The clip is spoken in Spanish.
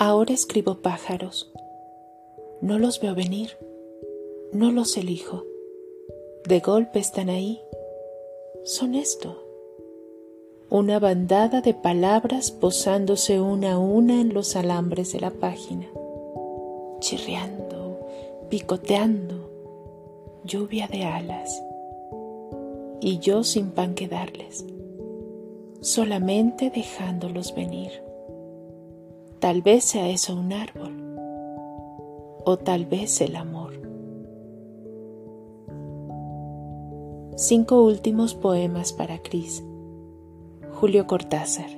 Ahora escribo pájaros. No los veo venir, no los elijo. De golpe están ahí. Son esto. Una bandada de palabras posándose una a una en los alambres de la página. Chirriando, picoteando, lluvia de alas. Y yo sin pan que darles, solamente dejándolos venir. Tal vez sea eso un árbol, o tal vez el amor. Cinco últimos poemas para Cris. Julio Cortázar.